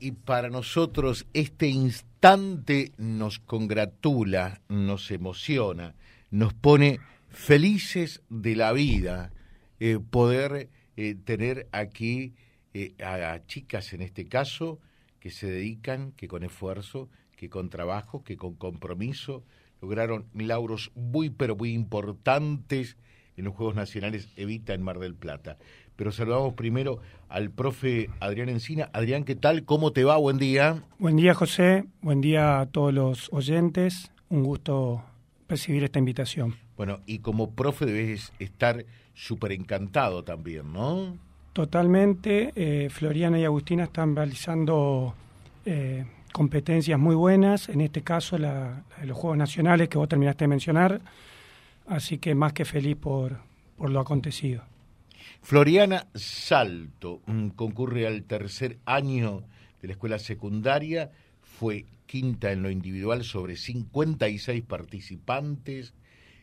y para nosotros este instante nos congratula, nos emociona, nos pone felices de la vida eh, poder eh, tener aquí eh, a, chicas en este caso que se dedican, que con esfuerzo, que con trabajo, que con compromiso lograron lauros muy pero muy importantes en los Juegos Nacionales Evita en Mar del Plata. Pero saludamos primero al profe Adrián Encina. Adrián, ¿qué tal? ¿Cómo te va? Buen día. Buen día, José. Buen día a todos los oyentes. Un gusto recibir esta invitación. Bueno, y como profe debes estar súper encantado también, ¿no? Totalmente. Eh, Floriana y Agustina están realizando eh, competencias muy buenas, en este caso la, de los Juegos Nacionales que vos terminaste de mencionar, así que más que feliz por, por lo acontecido. Floriana Salto mm, concurre al tercer año de la escuela secundaria, fue quinta en lo individual sobre 56 participantes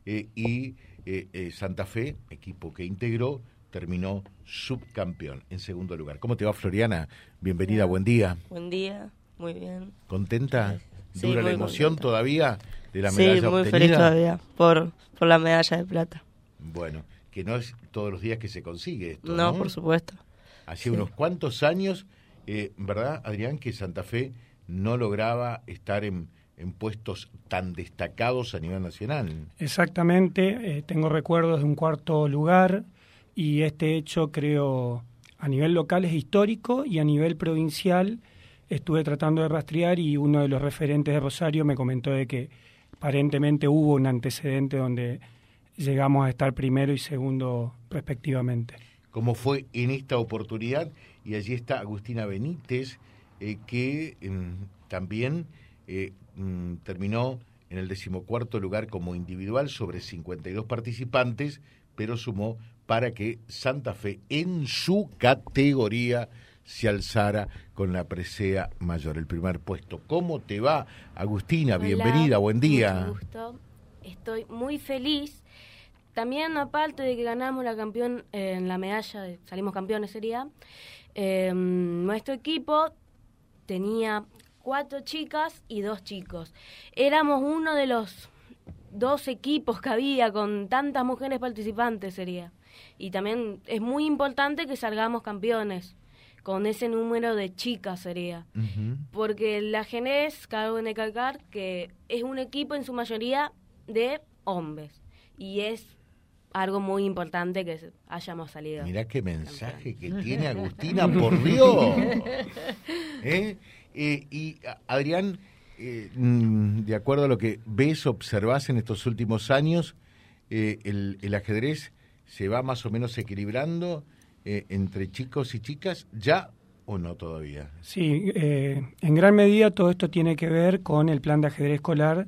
eh, y eh, eh, Santa Fe, equipo que integró, terminó subcampeón en segundo lugar. ¿Cómo te va Floriana? Bienvenida, buen día. Buen día, muy bien. ¿Contenta? ¿Dura la emoción todavía de la medalla Sí, muy feliz todavía por, por la medalla de plata. Bueno, que no es todos los días que se consigue esto. No, por supuesto. Hace unos cuantos años, eh, ¿verdad, Adrián, que Santa Fe no lograba estar en, puestos tan destacados a nivel nacional? Exactamente, eh, tengo recuerdos de un cuarto lugar y este hecho creo a nivel local es histórico y a nivel provincial estuve tratando de rastrear y uno de los referentes de Rosario me comentó de que aparentemente hubo un antecedente donde llegamos a estar primero y segundo respectivamente. Como fue en esta oportunidad, y allí está Agustina Benítez, eh, que mm, también eh, mm, terminó en el decimocuarto lugar como individual sobre 52 participantes, pero sumó para que Santa Fe en su categoría se alzara con la presea mayor, el primer puesto. ¿Cómo te va, Agustina? Bienvenida, buen día. gusto. Estoy muy feliz también, aparte de que ganamos la campeón en la medalla, salimos campeones sería, em, nuestro equipo tenía cuatro chicas y dos chicos. Éramos uno de los dos equipos que había con tantas mujeres participantes sería. Y también es muy importante que salgamos campeones con ese número de chicas sería. Porque la Genes, cabe de calcar que es un equipo en su mayoría de hombres. Y es algo muy importante que hayamos salido. Mirá qué mensaje que tiene Agustina, por Dios. ¿Eh? Eh, y Adrián, eh, mm, de acuerdo a lo que ves, observas en estos últimos años, el, el, ajedrez se va más o menos equilibrando entre chicos y chicas, ¿ya o no todavía? Sí, en gran medida todo esto tiene que ver con el plan de ajedrez escolar,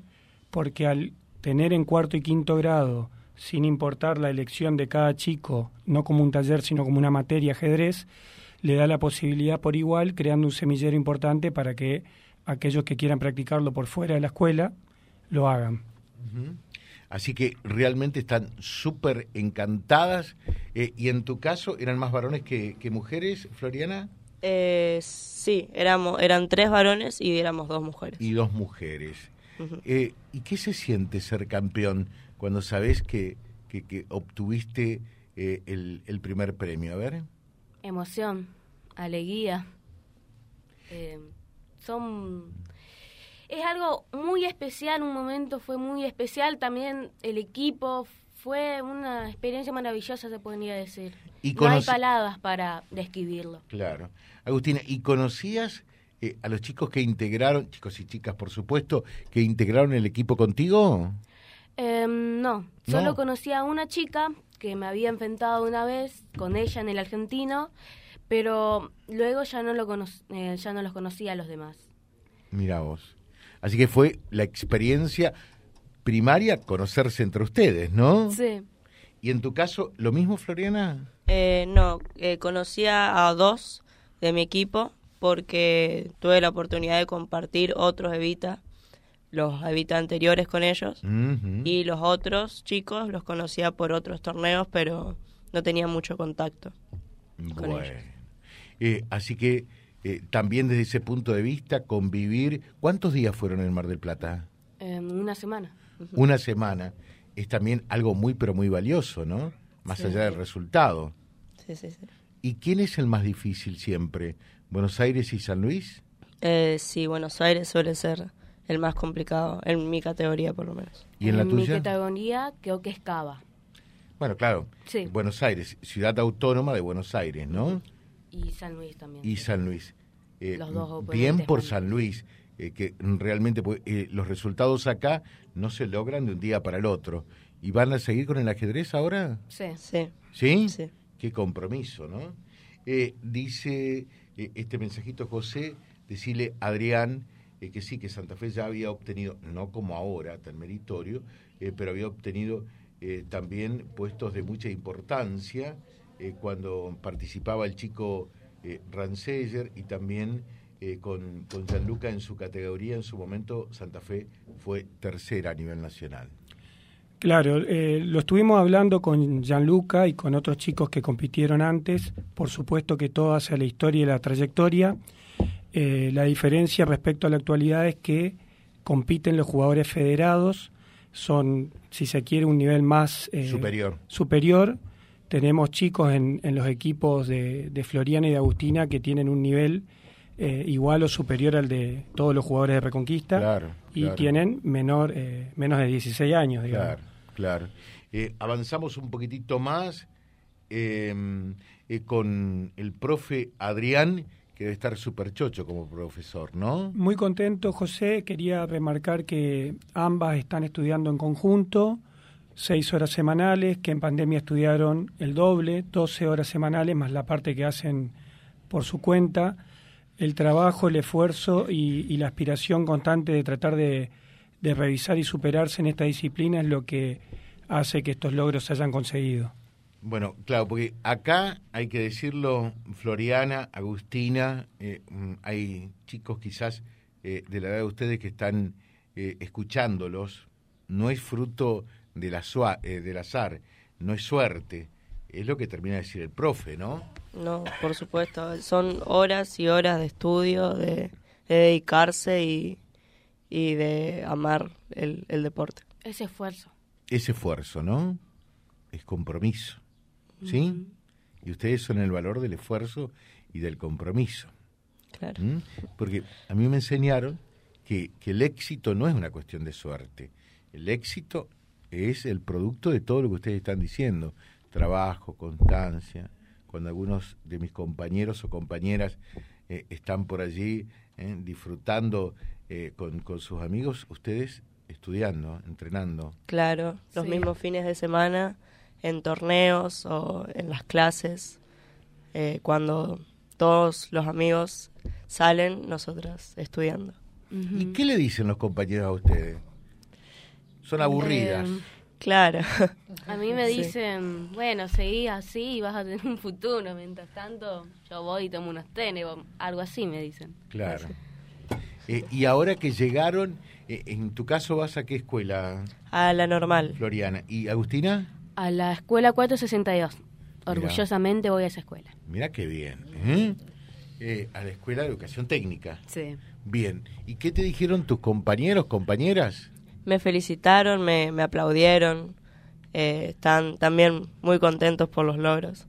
porque al tener en cuarto y quinto grado sin importar la elección de cada chico, no como un taller, sino como una materia ajedrez, le da la posibilidad por igual, creando un semillero importante para que aquellos que quieran practicarlo por fuera de la escuela lo hagan. Así que realmente están súper encantadas. Eh, ¿Y en tu caso eran más varones que, mujeres, Floriana? Eh, sí, éramos, eran tres varones y éramos dos mujeres. Y dos mujeres. Eh, ¿Y qué se siente ser campeón? cuando sabes que, que, obtuviste eh, el, primer premio? A ver. Emoción, alegría. Eh, son es algo muy especial, un momento fue muy especial, también el equipo fue una experiencia maravillosa, se podría decir. Y no hay palabras para describirlo. Claro. Agustina, ¿y conocías eh, a los chicos que integraron, chicos y chicas por supuesto, que integraron el equipo contigo? Em, no, solo conocí a una chica que me había enfrentado una vez con ella en el argentino, pero luego ya no, lo eh, ya no los conocía a los demás. Mira vos. Así que fue la experiencia primaria conocerse entre ustedes, ¿no? Sí. ¿Y en tu caso, lo mismo, Floriana? Eh, no, eh, conocía a dos de mi equipo porque tuve la oportunidad de compartir otros Evita los Evita anteriores con ellos y los otros chicos los conocía por otros torneos, pero no tenía mucho contacto con ellos. Eh, así que eh, también desde ese punto de vista, convivir. ¿Cuántos días fueron en el Mar del Plata? Em, una semana. Una semana. Es también algo muy, pero muy valioso, ¿no? Más allá del resultado. Sí, sí, sí. ¿Y quién es el más difícil siempre? ¿Buenos Aires y San Luis? Eh, sí, Buenos Aires suele ser el más complicado, en mi categoría por lo menos. ¿Y en la mi tuya? categoría creo que es Cava. Bueno, claro. Sí. Buenos Aires, ciudad autónoma de Buenos Aires, ¿no? Y San Luis también. Y San Luis. Eh, Los dos bien por San Luis, eh, que realmente pues, eh, los resultados acá no se logran de un día para el otro. ¿Y van a seguir con el ajedrez ahora? Sí. Sí, ¿Sí? sí. Qué compromiso, ¿no? Eh, dice eh, este mensajito José, decirle a Adrián eh, que sí, que Santa Fe ya había obtenido, no como ahora, tan meritorio, eh, pero había obtenido eh, también puestos de mucha importancia eh, cuando participaba el chico eh, y también eh, con, con Gianluca en su categoría, en su momento Santa Fe fue tercera a nivel nacional. Claro, eh, lo estuvimos hablando con Gianluca y con otros chicos que compitieron antes, por supuesto que todo hacia la historia y la trayectoria. Eh, la diferencia respecto a la actualidad es que compiten los jugadores federados, son, si se quiere, un nivel más eh, Superior. superior. Tenemos chicos en, en los equipos de, de Floriana y de Agustina que tienen un nivel eh, igual o superior al de todos los jugadores de Reconquista Claro, y claro. tienen menor, eh, menos de 16 años, digamos. Claro, claro. Eh, avanzamos un poquitito más eh, eh, con el profe Adrián, que debe estar súper chocho como profesor, ¿no? Muy contento, José. Quería remarcar que ambas están estudiando en conjunto, seis horas semanales, que en pandemia estudiaron el doble, 12 horas semanales, más la parte que hacen por su cuenta. El trabajo, el esfuerzo y, la aspiración constante de tratar de, revisar y superarse en esta disciplina es lo que hace que estos logros se hayan conseguido. Bueno, claro, porque acá hay que decirlo, Floriana, Agustina, eh, hay chicos quizás eh, de la edad de ustedes que están eh, escuchándolos, no es fruto del, azua- eh, del azar, no es suerte, es lo que termina de decir el profe, ¿no? No, por supuesto. Son horas y horas de estudio, de, de dedicarse y, y de amar el, el deporte. Ese esfuerzo. Es esfuerzo, ¿no? Es compromiso, ¿sí? Y ustedes son el valor del esfuerzo y del compromiso. Claro. ¿m? Porque a mí me enseñaron que, que el éxito no es una cuestión de suerte. El éxito es el producto de todo lo que ustedes están diciendo. Trabajo, constancia. Cuando algunos de mis compañeros o compañeras eh, están por allí eh, disfrutando eh, con, con sus amigos, ustedes estudiando, entrenando. Claro, los Sí. mismos fines de semana en torneos o en las clases, eh, cuando todos los amigos salen, nosotras estudiando. ¿Y qué le dicen los compañeros a ustedes? Son aburridas. Eh, Claro, a mí me Sí. dicen, bueno, seguí así y vas a tener un futuro. Mientras tanto, yo voy y tomo unos tenis algo así, me dicen. Claro. Eh, y ahora que llegaron, eh, en tu caso vas a qué escuela, a la normal. Floriana? ¿Y Agustina? A la escuela 462. Orgullosamente voy a esa escuela. Mira qué bien. ¿eh? Eh, a la escuela de educación técnica. Sí. Bien. ¿Y qué te dijeron tus compañeros, compañeras? Me felicitaron, me, me aplaudieron, eh, están también muy contentos por los logros.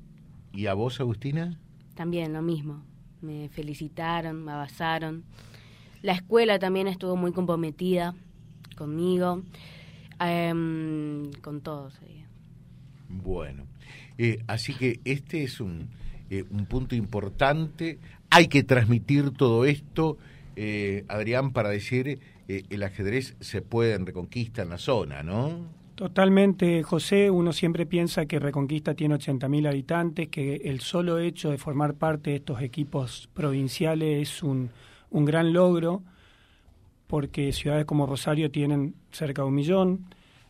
¿Y a vos, Agustina? También lo mismo. Me felicitaron, me abrazaron. La escuela también estuvo muy comprometida conmigo, em, con todos. eh. Bueno, eh, así que este es un, eh, un punto importante. Hay que transmitir todo esto, eh, Adrián, para decir eh, el ajedrez se puede en Reconquista en la zona, ¿no? Totalmente, José. Uno siempre piensa que Reconquista tiene 80.000 habitantes, que el solo hecho de formar parte de estos equipos provinciales es un, un gran logro, porque ciudades como Rosario tienen cerca de un millón.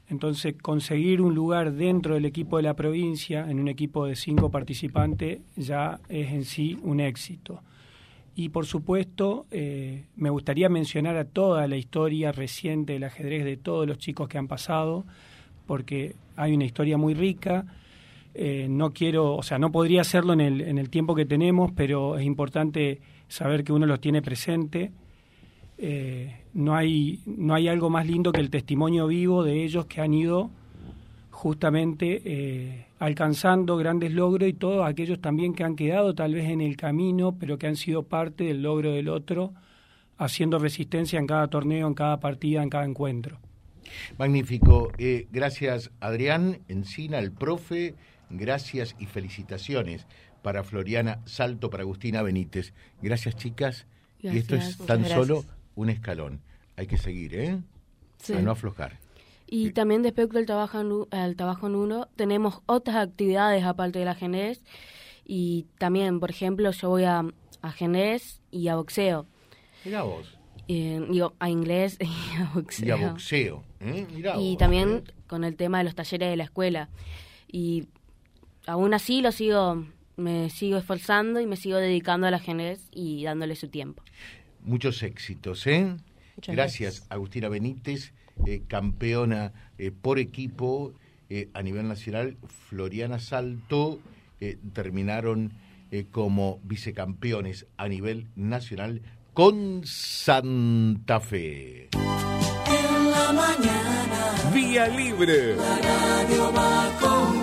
Entonces, conseguir un lugar dentro del equipo de la provincia, en un equipo de cinco participantes, ya es en sí un éxito. Y por supuesto, eh, me gustaría mencionar a toda la historia reciente del ajedrez de todos los chicos que han pasado, porque hay una historia muy rica. Eh, no quiero, o sea, no podría hacerlo en el, en el tiempo que tenemos, pero es importante saber que uno los tiene presente. no, hay, no hay algo más lindo que el testimonio vivo de ellos que han ido justamente eh, alcanzando grandes logros y todos aquellos también que han quedado tal vez en el camino, pero que han sido parte del logro del otro, haciendo resistencia en cada torneo, en cada partida, en cada encuentro. Magnífico. Eh, gracias Adrián Encina, el profe. Gracias y felicitaciones para Floriana Salto, para Agustina Benítez. Gracias chicas. y esto es tan solo un escalón. Hay que seguir, ¿eh? A no aflojar. Y también respecto al trabajo, al trabajo en uno, tenemos otras actividades aparte de la Genés. Y también, por ejemplo, yo voy a, a Genés y a boxeo. Mira vos. Eh, digo, a inglés y a boxeo. Y a boxeo. ¿eh? y también con el tema de los talleres de la escuela. Y aún así lo sigo, me sigo esforzando y me sigo dedicando a la Genés y dándole su tiempo. Muchos éxitos, ¿eh? gracias, Agustina Benítez. Eh, campeona eh, por equipo eh, a nivel nacional, Floriana Salto, terminaron como vicecampeones a nivel nacional con Santa Fe. En la mañana, Vía Libre. La radio va con